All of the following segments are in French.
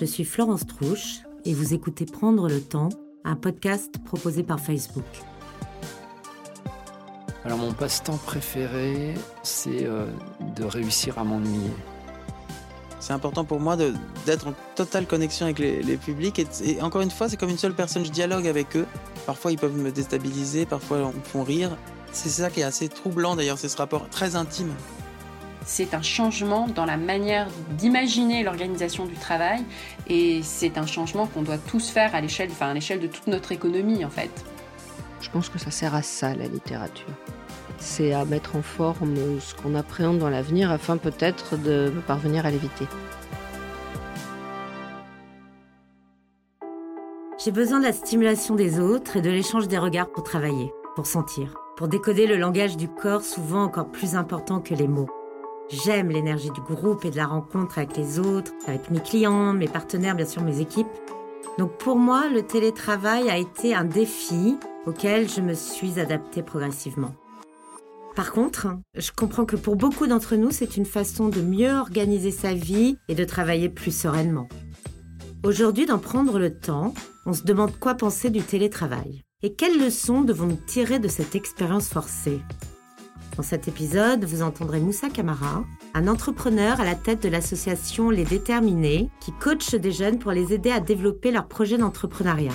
Je suis Florence Trouche et vous écoutez Prendre le temps, un podcast proposé par Facebook. Alors mon passe-temps préféré, c'est euh, de réussir à m'ennuyer. C'est important pour moi d'être en totale connexion avec les, publics. Et, encore une fois, c'est comme une seule personne, je dialogue avec eux. Parfois, ils peuvent me déstabiliser, parfois, ils me font rire. C'est ça qui est assez troublant d'ailleurs, c'est ce rapport très intime. C'est un changement dans la manière d'imaginer l'organisation du travail et c'est un changement qu'on doit tous faire à l'échelle, enfin à l'échelle de toute notre économie en fait. Je pense que ça sert à ça la littérature. C'est à mettre en forme ce qu'on appréhende dans l'avenir afin peut-être de parvenir à l'éviter. J'ai besoin de la stimulation des autres et de l'échange des regards pour travailler, pour sentir pour décoder le langage du corps souvent encore plus important que les mots. J'aime l'énergie du groupe et de la rencontre avec les autres, avec mes clients, mes partenaires, bien sûr mes équipes. Donc pour moi, le télétravail a été un défi auquel je me suis adaptée progressivement. Par contre, je comprends que pour beaucoup d'entre nous, c'est une façon de mieux organiser sa vie et de travailler plus sereinement. Aujourd'hui, d'en prendre le temps, on se demande quoi penser du télétravail. Et quelles leçons devons-nous tirer de cette expérience forcée? Dans cet épisode, vous entendrez Moussa Kamara, un entrepreneur à la tête de l'association Les Déterminés, qui coach des jeunes pour les aider à développer leur projet d'entrepreneuriat.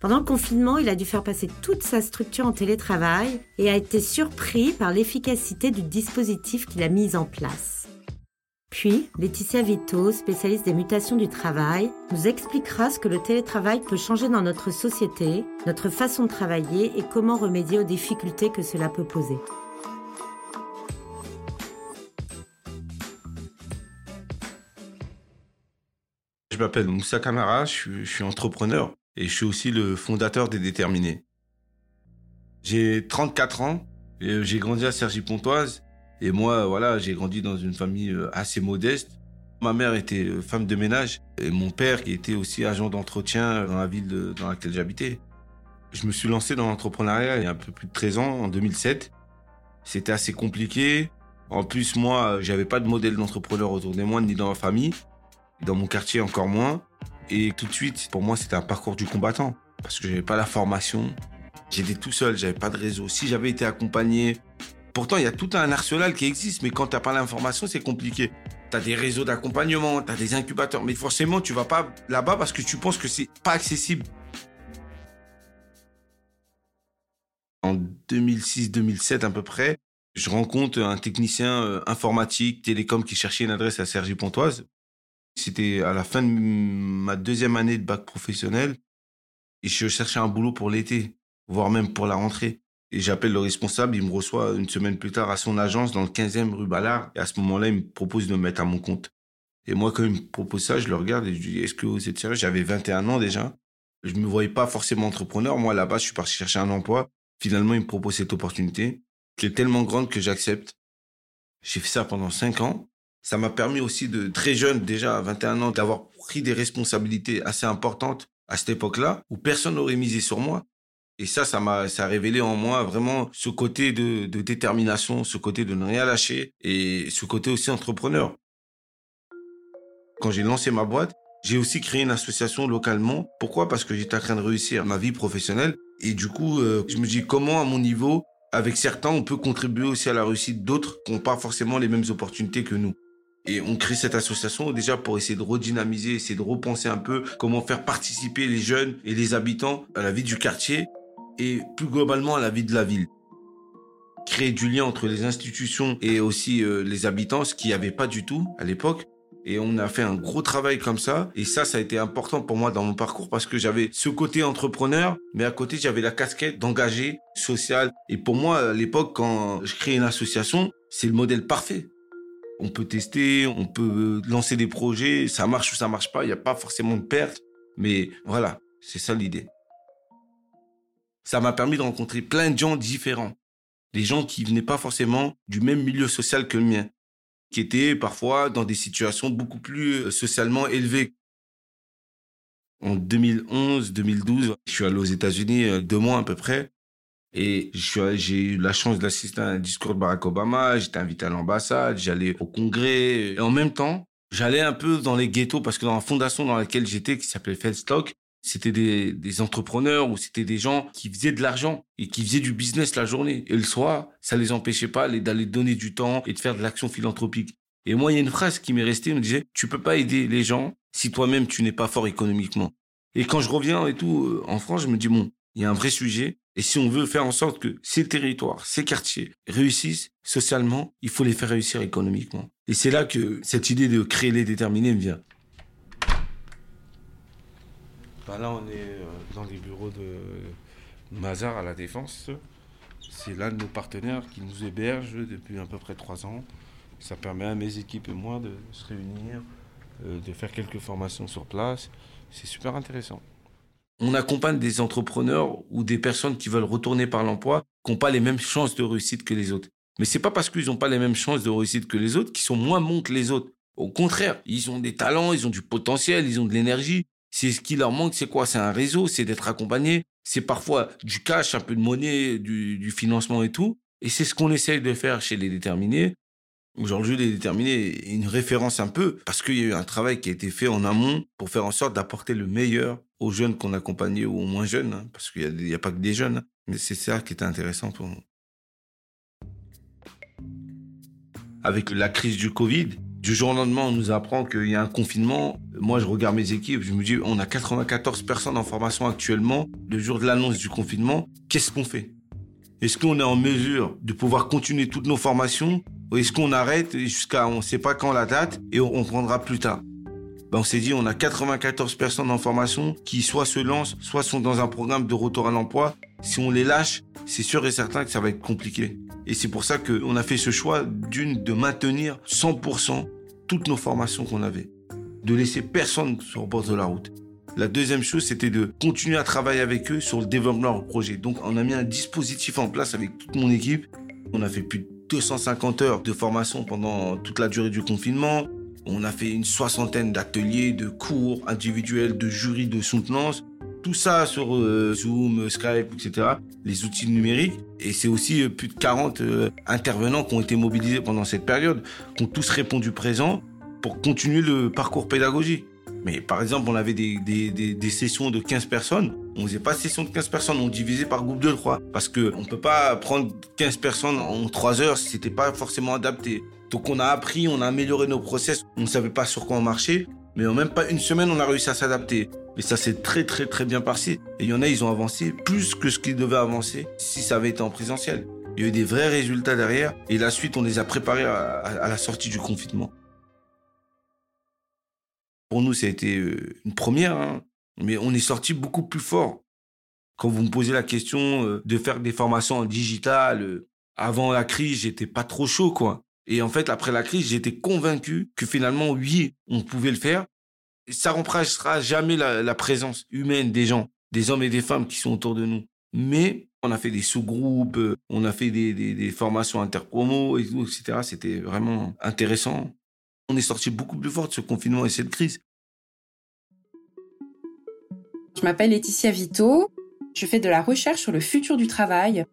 Pendant le confinement, il a dû faire passer toute sa structure en télétravail et a été surpris par l'efficacité du dispositif qu'il a mis en place. Puis, Laetitia Vito, spécialiste des mutations du travail, nous expliquera ce que le télétravail peut changer dans notre société, notre façon de travailler et comment remédier aux difficultés que cela peut poser. M'appelle Moussa Kamara, je suis, entrepreneur et je suis aussi le fondateur des Déterminés. J'ai 34 ans et j'ai grandi à Cergy-Pontoise et moi, voilà, j'ai grandi dans une famille euh, assez modeste. Ma mère était euh, femme de ménage et mon père qui était aussi agent d'entretien dans la ville dans laquelle j'habitais. Je me suis lancé dans l'entrepreneuriat il y a un peu plus de 13 ans, en 2007. C'était assez compliqué. En plus, moi, j'avais pas de modèle d'entrepreneur autour de moi, ni dans ma famille. Dans mon quartier, encore moins. Et tout de suite, pour moi, c'était un parcours du combattant. Parce que j'avais pas la formation. J'étais tout seul, j'avais pas de réseau. Si j'avais été accompagné Pourtant, il y a tout un arsenal qui existe, mais quand tu n'as pas l'information, c'est compliqué. Tu as des réseaux d'accompagnement, tu as des incubateurs, mais forcément, tu vas pas là-bas parce que tu penses que c'est pas accessible. En 2006-2007 à peu près, je rencontre un technicien euh, informatique, télécom qui cherchait une adresse à Sergi Pontoise. C'était à la fin de ma deuxième année de bac professionnel je cherchais un boulot pour l'été, voire même pour la rentrée. Et j'appelle le responsable, il me reçoit une semaine plus tard à son agence dans le 15e rue Ballard. Et à ce moment-là, il me propose de me mettre à mon compte. Et moi, quand il me propose ça, je le regarde et je lui dis, est-ce que vous êtes sérieux? J'avais 21 ans déjà. Je me voyais pas forcément entrepreneur. Moi, là-bas, je suis parti chercher un emploi. Finalement, il me propose cette opportunité qui est tellement grande que j'accepte. J'ai fait ça pendant 5 ans. Ça m'a permis aussi de, très jeune, déjà à 21 ans, d'avoir pris des responsabilités assez importantes à cette époque-là, où personne n'aurait misé sur moi. Et ça, ça m'a, ça a révélé en moi vraiment ce côté de, détermination, ce côté de ne rien lâcher et ce côté aussi entrepreneur. Quand j'ai lancé ma boîte, j'ai aussi créé une association localement. Pourquoi? Parce que j'étais en train de réussir ma vie professionnelle. Et du coup, euh, je me dis comment, à mon niveau, avec certains, on peut contribuer aussi à la réussite d'autres qui n'ont pas forcément les mêmes opportunités que nous? Et on crée cette association déjà pour essayer de redynamiser, essayer de repenser un peu comment faire participer les jeunes et les habitants à la vie du quartier et plus globalement à la vie de la ville. Créer du lien entre les institutions et aussi euh, les habitants, ce qu'il n'y avait pas du tout à l'époque. Et on a fait un gros travail comme ça. Et ça, ça a été important pour moi dans mon parcours parce que j'avais ce côté entrepreneur, mais à côté, j'avais la casquette d'engagé social. Et pour moi, à l'époque, quand je crée une association, c'est le modèle parfait. On peut tester, on peut lancer des projets, ça marche ou ça marche pas, il n'y a pas forcément de perte. Mais voilà, c'est ça l'idée ça m'a permis de rencontrer plein de gens différents. Des gens qui venaient pas forcément du même milieu social que le mien, qui étaient parfois dans des situations beaucoup plus euh, socialement élevées. En 2011, 2012, je suis allé aux États-Unis euh, deux mois à peu près. Et j'ai eu la chance d'assister à un discours de Barack Obama. J'étais invité à l'ambassade, j'allais au congrès. Et en même temps, J'allais un peu dans les ghettos parce que dans la fondation dans laquelle j'étais, qui s'appelait Feldstock, c'était des, entrepreneurs ou c'était des gens qui faisaient de l'argent et qui faisaient du business la journée. Et le soir, ça les empêchait pas d'aller donner du temps et de faire de l'action philanthropique. Et moi, il y a une phrase qui m'est restée, elle me disait, tu peux pas aider les gens si toi-même tu n'es pas fort économiquement. Et quand je reviens et tout euh, en France, je me dis, bon, il y a un vrai sujet. Et si on veut faire en sorte que ces territoires, ces quartiers réussissent socialement, il faut les faire réussir économiquement. Et c'est là que cette idée de créer les déterminés me vient. Bah là, on est euh, dans les bureaux de Mazar à la Défense. C'est l'un de nos partenaires qui nous héberge depuis à peu près trois ans. Ça permet à mes équipes et moi de se réunir, euh, de faire quelques formations sur place. C'est super intéressant. On accompagne des entrepreneurs ou des personnes qui veulent retourner par l'emploi, qui n'ont pas les mêmes chances de réussite que les autres. Mais c'est pas parce qu'ils n'ont pas les mêmes chances de réussite que les autres qu'ils sont moins bons que les autres. Au contraire, ils ont des talents, ils ont du potentiel, ils ont de l'énergie. C'est ce qui leur manque, c'est quoi? C'est un réseau, c'est d'être accompagné. C'est parfois du cash, un peu de monnaie, du, financement et tout. Et c'est ce qu'on essaye de faire chez les déterminés. Aujourd'hui, les déterminés une référence un peu parce qu'il y a eu un travail qui a été fait en amont pour faire en sorte d'apporter le meilleur aux jeunes qu'on accompagnait ou aux moins jeunes, hein, parce qu'il n'y a, pas que des jeunes. Hein. mais c'est ça qui était intéressant pour nous. Avec la crise du Covid, du jour au lendemain, on nous apprend qu'il y a un confinement. Moi, je regarde mes équipes, je me dis, on a 94 personnes en formation actuellement. Le jour de l'annonce du confinement, qu'est-ce qu'on fait? Est-ce qu'on est en mesure de pouvoir continuer toutes nos formations? Est-ce qu'on arrête jusqu'à on ne sait pas quand la date et on, prendra plus tard? Ben on s'est dit on a 94 personnes en formation qui soit se lancent, soit sont dans un programme de retour à l'emploi. Si on les lâche, c'est sûr et certain que ça va être compliqué. Et c'est pour ça qu'on a fait ce choix d'une de maintenir 100% toutes nos formations qu'on avait, de laisser personne sur le bord de la route. La deuxième chose, c'était de continuer à travailler avec eux sur le développement de leur projet. Donc, on a mis un dispositif en place avec toute mon équipe. On a fait plus de 250 heures de formation pendant toute la durée du confinement. On a fait une soixantaine d'ateliers, de cours individuels, de jurys de soutenance. Tout ça sur euh, Zoom, Skype, etc. Les outils numériques. Et c'est aussi euh, plus de 40 euh, intervenants qui ont été mobilisés pendant cette période, qui ont tous répondu présent pour continuer le parcours pédagogique. Mais par exemple, on avait des, sessions de 15 personnes. On faisait pas session de 15 personnes, on divisait par groupe de 3. Parce que on peut pas prendre 15 personnes en 3 heures si c'était pas forcément adapté. Donc on a appris, on a amélioré nos process. On ne savait pas sur quoi on marchait. Mais en même pas une semaine, on a réussi à s'adapter. Mais ça s'est très très très bien passé. Et il y en a, ils ont avancé plus que ce qu'ils devaient avancer si ça avait été en présentiel. Il y a eu des vrais résultats derrière. Et la suite, on les a préparés à, à la sortie du confinement. Pour nous, ça a été euh, une première, hein. mais on est sorti beaucoup plus fort. Quand vous me posez la question euh, de faire des formations en digital, euh, avant la crise, j'étais pas trop chaud, quoi. Et en fait, après la crise, j'étais convaincu que finalement, oui, on pouvait le faire. Ça remplacera jamais la, présence humaine des gens, des hommes et des femmes qui sont autour de nous. Mais on a fait des sous-groupes, on a fait des, des, des formations interpromo et tout, etc. C'était vraiment intéressant on est sorti beaucoup plus fort de ce confinement et cette crise. Je m'appelle Laetitia Vito. Je fais de la recherche sur le futur du travail.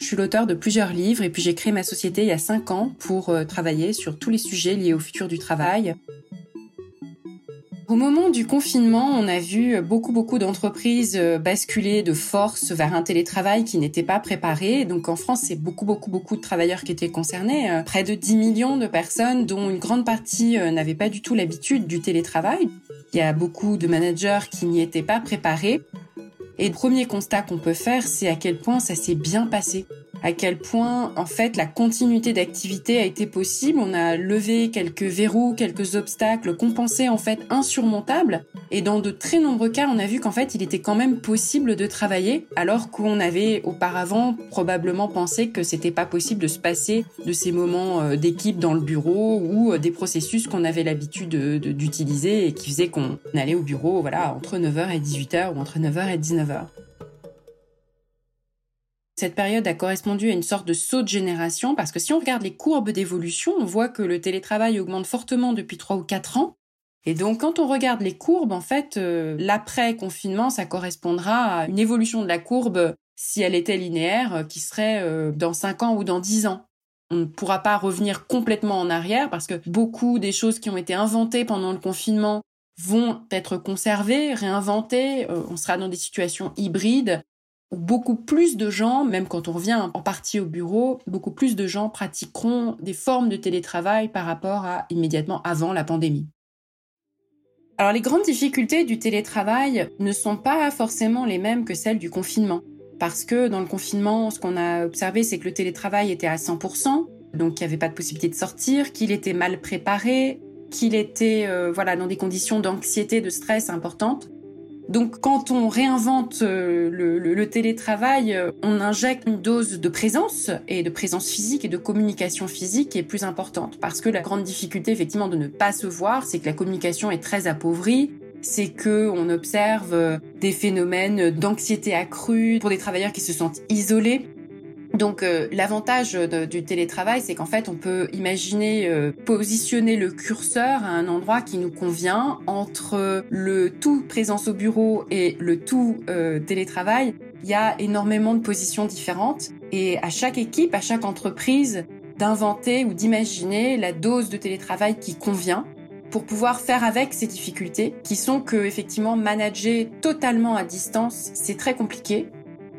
Je suis l'auteur de plusieurs livres et puis j'ai créé ma société il y a cinq ans pour euh, travailler sur tous les sujets liés au futur du travail. Au moment du confinement, on a vu beaucoup beaucoup d'entreprises euh, basculer de force vers un télétravail qui n'était pas préparé. Donc en France, c'est beaucoup beaucoup beaucoup de travailleurs qui étaient concernés, euh, près de 10 millions de personnes dont une grande partie n'avaient pas du tout l'habitude du télétravail. Il y a beaucoup de managers qui n'y étaient pas préparés. Et le premier constat qu'on peut faire, c'est à quel point ça s'est bien passé à quel point en fait la continuité d'activité a été possible. On a levé quelques verrous, quelques obstacles pensait en fait insurmontables. Et dans de très nombreux cas, on a vu qu'en fait il était quand même possible de travailler alors qu'on avait auparavant probablement pensé que c'était pas possible de se passer de ces moments euh, d'équipe dans le bureau ou euh, des processus qu'on avait l'habitude d'utiliser et qui faisaient qu'on allait au bureau voilà entre 9h et 18h ou entre 9h et 19h. Cette période a correspondu à une sorte de saut de génération parce que si on regarde les courbes d'évolution, on voit que le télétravail augmente fortement depuis 3 ou 4 ans. Et donc quand on regarde les courbes, en fait, euh, l'après-confinement, ça correspondra à une évolution de la courbe, si elle était linéaire, qui serait euh, dans 5 ans ou dans 10 ans. on ne pourra pas revenir complètement en arrière parce que beaucoup des choses qui ont été inventées pendant le confinement vont être conservées, réinventées. Euh, on sera dans des situations hybrides beaucoup plus de gens, même quand on revient en partie au bureau, beaucoup plus de gens pratiqueront des formes de télétravail par rapport à immédiatement avant la pandémie. Alors les grandes difficultés du télétravail ne sont pas forcément les mêmes que celles du confinement. Parce que dans le confinement, ce qu'on a observé, c'est que le télétravail était à 100%, donc il n'y avait pas de possibilité de sortir, qu'il était mal préparé, qu'il était euh, voilà dans des conditions d'anxiété, de stress importantes. Donc quand on réinvente euh, le, télétravail, euh, on injecte une dose de présence et de présence physique et de communication physique qui est plus importante. Parce que la grande difficulté effectivement de ne pas se voir, c'est que la communication est très appauvrie. C'est que on observe euh, des phénomènes d'anxiété accrue pour des travailleurs qui se sentent isolés. Donc euh, l'avantage du télétravail, c'est qu'en fait, on peut imaginer euh, positionner le curseur à un endroit qui nous convient entre le tout présence au bureau et le tout euh, télétravail. Il y a énormément de positions différentes et à chaque équipe, à chaque entreprise, d'inventer ou d'imaginer la dose de télétravail qui convient pour pouvoir faire avec ces difficultés qui sont que effectivement manager totalement à distance, c'est très compliqué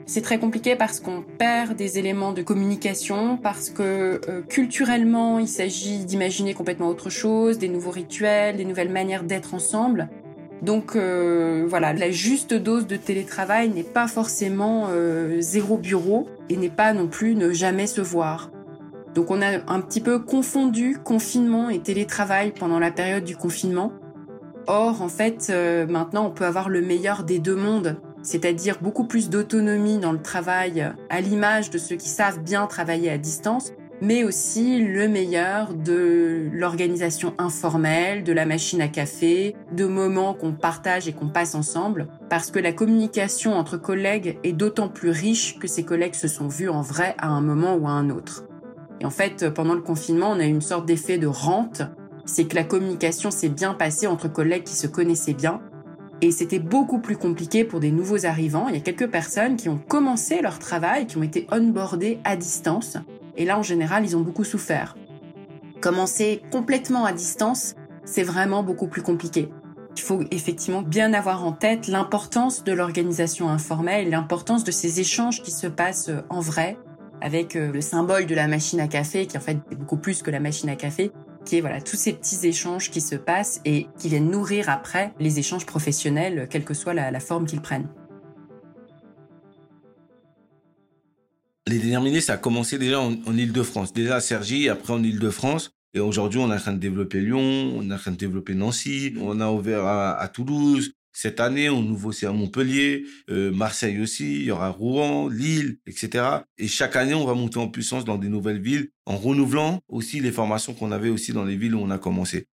c'est très compliqué parce qu'on perd des éléments de communication, parce que euh, culturellement, il s'agit d'imaginer complètement autre chose, des nouveaux rituels, des nouvelles manières d'être ensemble. Donc euh, voilà, la juste dose de télétravail n'est pas forcément euh, zéro bureau et n'est pas non plus ne jamais se voir. Donc on a un petit peu confondu confinement et télétravail pendant la période du confinement. Or, en fait, maintenant, on peut avoir le meilleur des deux mondes c'est-à-dire beaucoup plus d'autonomie dans le travail à l'image de ceux qui savent bien travailler à distance, mais aussi le meilleur de l'organisation informelle, de la machine à café, de moments qu'on partage et qu'on passe ensemble, parce que la communication entre collègues est d'autant plus riche que ces collègues se sont vus en vrai à un moment ou à un autre. Et en fait, pendant le confinement, on a eu une sorte d'effet de rente, c'est que la communication s'est bien passée entre collègues qui se connaissaient bien, et c'était beaucoup plus compliqué pour des nouveaux arrivants. Il y a quelques personnes qui ont commencé leur travail, qui ont été onboardées à distance. Et là, en général, ils ont beaucoup souffert. Commencer complètement à distance, c'est vraiment beaucoup plus compliqué. Il faut effectivement bien avoir en tête l'importance de l'organisation informelle, l'importance de ces échanges qui se passent en vrai, avec euh, le symbole de la machine à café, qui en fait est beaucoup plus que la machine à café, qui est voilà tous ces petits échanges qui se passent et qui viennent nourrir après les échanges professionnels, quelle que soit la, forme qu'ils prennent. Les déterminés, ça a commencé déjà en, Ile-de-France. Déjà à Cergy, après en Ile-de-France. Et aujourd'hui, on est en train de développer Lyon, on est en train de développer Nancy, on a ouvert à Toulouse, cette année, on ouvre aussi à Montpellier, euh, Marseille aussi, il y aura Rouen, Lille, etc. Et chaque année, on va monter en puissance dans des nouvelles villes, en renouvelant aussi les formations qu'on avait aussi dans les villes où on a commencé.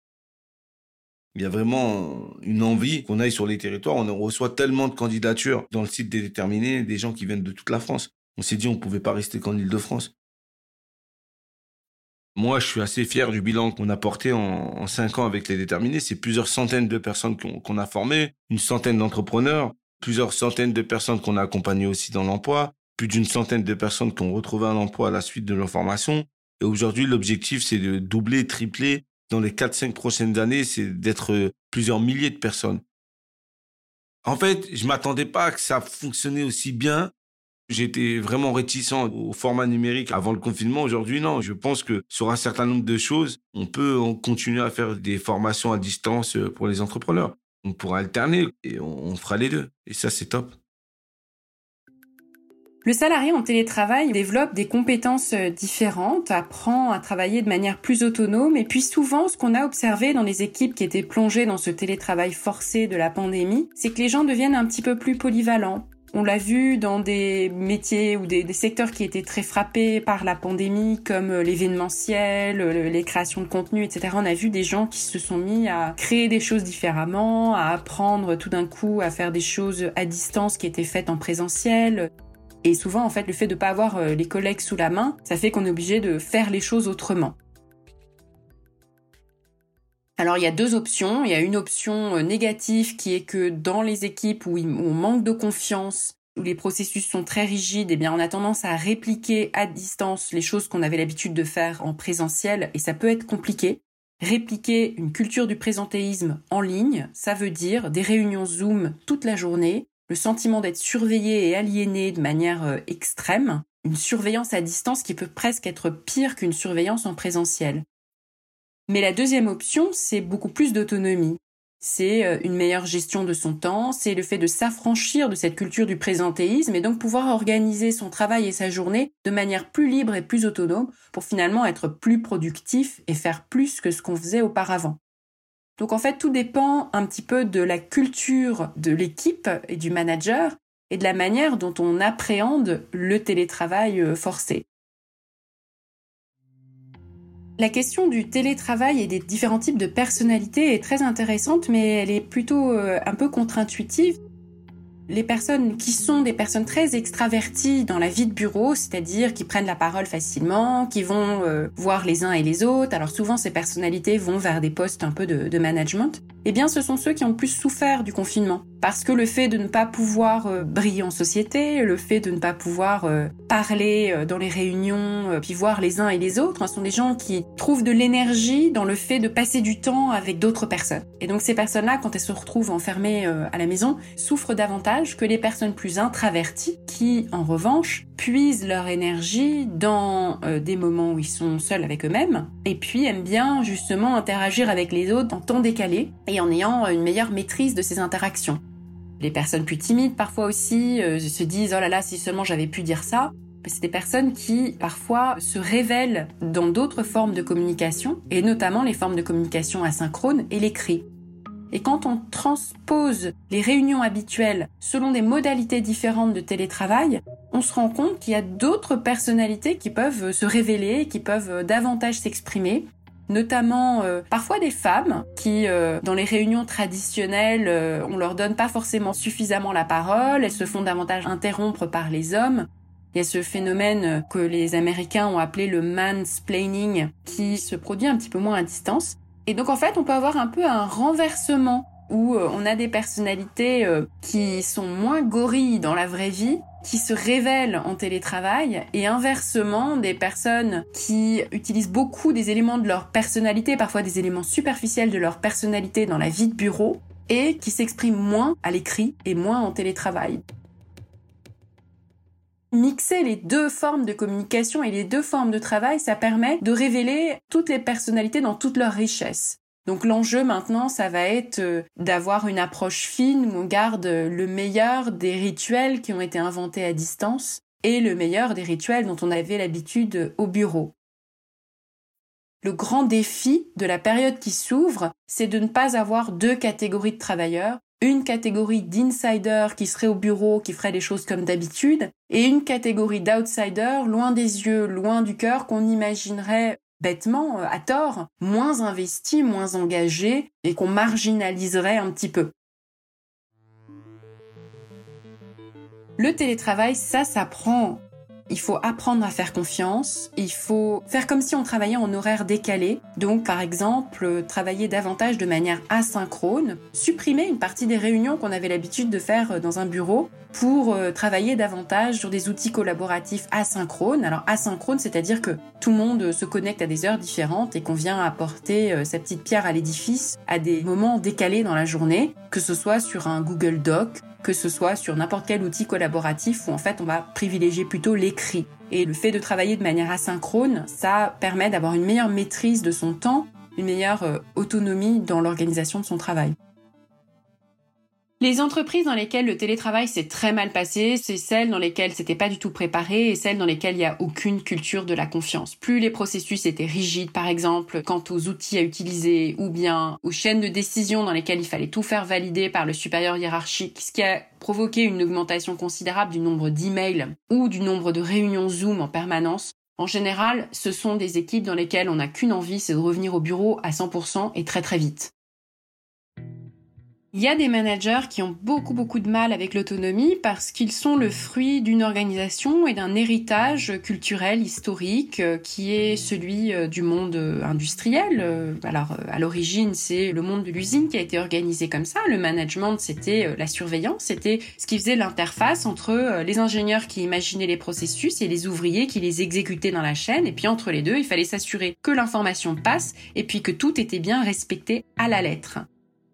Il y a vraiment une envie qu'on aille sur les territoires. On reçoit tellement de candidatures dans le site des déterminés, des gens qui viennent de toute la France. On s'est dit on ne pouvait pas rester qu'en Ile-de-France. Moi, je suis assez fier du bilan qu'on a porté en, cinq ans avec les déterminés. C'est plusieurs centaines de personnes qu'on a formées, une centaine d'entrepreneurs, plusieurs centaines de personnes qu'on a accompagnées aussi dans l'emploi, plus d'une centaine de personnes qui ont retrouvé un emploi à la suite de leur formation. Et aujourd'hui, l'objectif, c'est de doubler, tripler. Dans les 4-5 prochaines années, c'est d'être plusieurs milliers de personnes. En fait, je m'attendais pas à que ça fonctionnait aussi bien J'étais vraiment réticent au format numérique avant le confinement. Aujourd'hui, non. Je pense que sur un certain nombre de choses, on peut continuer à faire des formations à distance euh, pour les entrepreneurs. On pourra alterner et on fera les deux. Et ça, c'est top. Le salarié en télétravail développe des compétences euh, différentes, apprend à travailler de manière plus autonome et puis souvent ce qu'on a observé dans les équipes qui étaient plongées dans ce télétravail forcé de la pandémie, c'est que les gens deviennent un petit peu plus polyvalents, on l'a vu dans des métiers ou des, secteurs qui étaient très frappés par la pandémie, comme euh, l'événementiel, euh, les créations de contenu, etc. On a vu des gens qui se sont mis à créer des choses différemment, à apprendre tout d'un coup à faire des choses à distance qui étaient faites en présentiel. Et souvent, en fait, le fait de ne pas avoir euh, les collègues sous la main, ça fait qu'on est obligé de faire les choses autrement. Alors il y a deux options. Il y a une option euh, négative qui est que dans les équipes où, on manque de confiance, où les processus sont très rigides, eh bien, on a tendance à répliquer à distance les choses qu'on avait l'habitude de faire en présentiel et ça peut être compliqué. Répliquer une culture du présentéisme en ligne, ça veut dire des réunions Zoom toute la journée, le sentiment d'être surveillé et aliéné de manière euh, extrême, une surveillance à distance qui peut presque être pire qu'une surveillance en présentiel. Mais la deuxième option, c'est beaucoup plus d'autonomie. C'est euh, une meilleure gestion de son temps, c'est le fait de s'affranchir de cette culture du présentéisme et donc pouvoir organiser son travail et sa journée de manière plus libre et plus autonome pour finalement être plus productif et faire plus que ce qu'on faisait auparavant. Donc en fait, tout dépend un petit peu de la culture de l'équipe et du manager et de la manière dont on appréhende le télétravail euh, forcé. La question du télétravail et des différents types de personnalités est très intéressante, mais elle est plutôt euh, un peu contre-intuitive les personnes qui sont des personnes très extraverties dans la vie de bureau, c'est-à-dire qui prennent la parole facilement, qui vont euh, voir les uns et les autres, alors souvent ces personnalités vont vers des postes un peu de, de management, eh bien ce sont ceux qui ont le plus souffert du confinement. Parce que le fait de ne pas pouvoir euh, briller en société, le fait de ne pas pouvoir euh, parler dans les réunions, puis voir les uns et les autres, hein, sont des gens qui trouvent de l'énergie dans le fait de passer du temps avec d'autres personnes. Et donc ces personnes-là, quand elles se retrouvent enfermées à la maison, souffrent davantage que les personnes plus introverties qui, en revanche, puisent leur énergie dans euh, des moments où ils sont seuls avec eux-mêmes et puis aiment bien justement interagir avec les autres en temps décalé et en ayant une meilleure maîtrise de ces interactions. Les personnes plus timides parfois aussi euh, se disent oh là là si seulement j'avais pu dire ça. C'est des personnes qui parfois se révèlent dans d'autres formes de communication et notamment les formes de communication asynchrone et l'écrit. Et quand on transpose les réunions habituelles selon des modalités différentes de télétravail, on se rend compte qu'il y a d'autres personnalités qui peuvent se révéler, qui peuvent davantage s'exprimer, notamment euh, parfois des femmes qui, euh, dans les réunions traditionnelles, euh, on leur donne pas forcément suffisamment la parole, elles se font davantage interrompre par les hommes. Il y a ce phénomène que les Américains ont appelé le mansplaining qui se produit un petit peu moins à distance. Et donc en fait, on peut avoir un peu un renversement où euh, on a des personnalités euh, qui sont moins gorilles dans la vraie vie, qui se révèlent en télétravail, et inversement, des personnes qui utilisent beaucoup des éléments de leur personnalité, parfois des éléments superficiels de leur personnalité dans la vie de bureau, et qui s'expriment moins à l'écrit et moins en télétravail mixer les deux formes de communication et les deux formes de travail, ça permet de révéler toutes les personnalités dans toute leur richesse. Donc l'enjeu maintenant, ça va être euh, d'avoir une approche fine où on garde le meilleur des rituels qui ont été inventés à distance et le meilleur des rituels dont on avait l'habitude au bureau. Le grand défi de la période qui s'ouvre, c'est de ne pas avoir deux catégories de travailleurs, une catégorie d'insiders qui seraient au bureau, qui feraient les choses comme d'habitude, et une catégorie d'outsiders, loin des yeux, loin du cœur, qu'on imaginerait bêtement, euh, à tort, moins investis, moins engagés, et qu'on marginaliserait un petit peu. Le télétravail, ça s'apprend il faut apprendre à faire confiance. Il faut faire comme si on travaillait en horaire décalé. Donc, par exemple, travailler davantage de manière asynchrone. Supprimer une partie des réunions qu'on avait l'habitude de faire dans un bureau pour euh, travailler davantage sur des outils collaboratifs asynchrones. Alors, asynchrone, c'est-à-dire que tout le monde se connecte à des heures différentes et qu'on vient apporter euh, sa petite pierre à l'édifice à des moments décalés dans la journée, que ce soit sur un Google Doc, que ce soit sur n'importe quel outil collaboratif où en fait on va privilégier plutôt l'écrit. Et le fait de travailler de manière asynchrone, ça permet d'avoir une meilleure maîtrise de son temps, une meilleure euh, autonomie dans l'organisation de son travail. Les entreprises dans lesquelles le télétravail s'est très mal passé, c'est celles dans lesquelles c'était pas du tout préparé et celles dans lesquelles il n'y a aucune culture de la confiance. Plus les processus étaient rigides, par exemple, quant aux outils à utiliser ou bien aux chaînes de décision dans lesquelles il fallait tout faire valider par le supérieur hiérarchique, ce qui a provoqué une augmentation considérable du nombre d'emails ou du nombre de réunions Zoom en permanence. En général, ce sont des équipes dans lesquelles on n'a qu'une envie, c'est de revenir au bureau à 100% et très très vite. Il y a des managers qui ont beaucoup beaucoup de mal avec l'autonomie parce qu'ils sont le fruit d'une organisation et d'un héritage culturel historique euh, qui est celui euh, du monde euh, industriel. Alors à l'origine, c'est le monde de l'usine qui a été organisé comme ça. Le management, c'était la surveillance, c'était ce qui faisait l'interface entre les ingénieurs qui imaginaient les processus et les ouvriers qui les exécutaient dans la chaîne. Et puis entre les deux, il fallait s'assurer que l'information passe et puis que tout était bien respecté à la lettre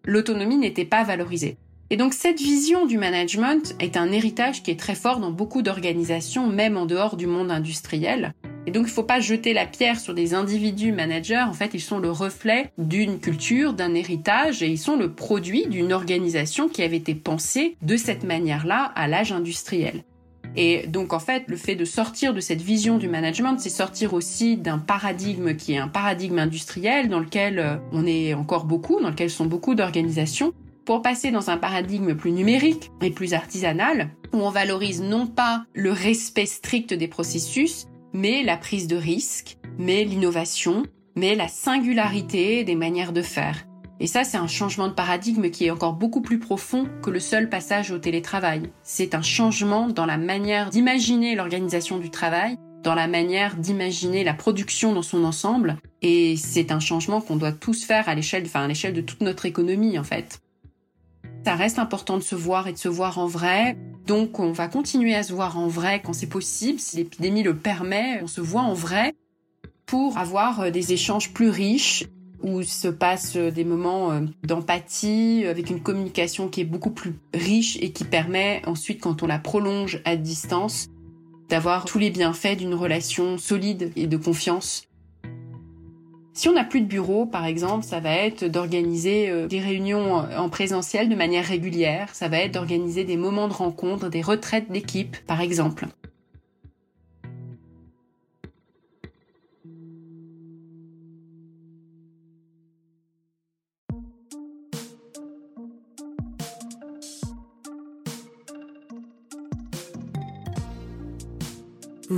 l'autonomie n'était pas valorisée. Et donc cette vision du management est un héritage qui est très fort dans beaucoup d'organisations, même en dehors du monde industriel. Et donc il ne faut pas jeter la pierre sur des individus managers, en fait ils sont le reflet d'une culture, d'un héritage, et ils sont le produit d'une organisation qui avait été pensée de cette manière-là à l'âge industriel. Et donc en fait, le fait de sortir de cette vision du management, c'est sortir aussi d'un paradigme qui est un paradigme industriel dans lequel euh, on est encore beaucoup, dans lequel sont beaucoup d'organisations, pour passer dans un paradigme plus numérique et plus artisanal, où on valorise non pas le respect strict des processus, mais la prise de risque, mais l'innovation, mais la singularité des manières de faire. Et ça, c'est un changement de paradigme qui est encore beaucoup plus profond que le seul passage au télétravail. C'est un changement dans la manière d'imaginer l'organisation du travail, dans la manière d'imaginer la production dans son ensemble. Et c'est un changement qu'on doit tous faire à l'échelle, de toute notre économie, en fait. Ça reste important de se voir et de se voir en vrai. Donc, on va continuer à se voir en vrai quand c'est possible. Si l'épidémie le permet, on se voit en vrai pour avoir des échanges plus riches où se passent euh, des moments euh, d'empathie, avec une communication qui est beaucoup plus riche et qui permet ensuite, quand on la prolonge à distance, d'avoir tous les bienfaits d'une relation solide et de confiance. Si on n'a plus de bureau, par exemple, ça va être d'organiser euh, des réunions en présentiel de manière régulière, ça va être d'organiser des moments de rencontre, des retraites d'équipe, par exemple.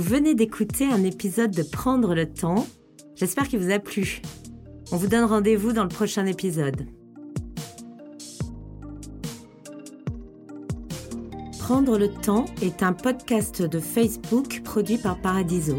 Venez d'écouter un épisode de Prendre le temps. J'espère qu'il vous a plu. On vous donne rendez-vous dans le prochain épisode. Prendre le temps est un podcast de Facebook produit par Paradiso.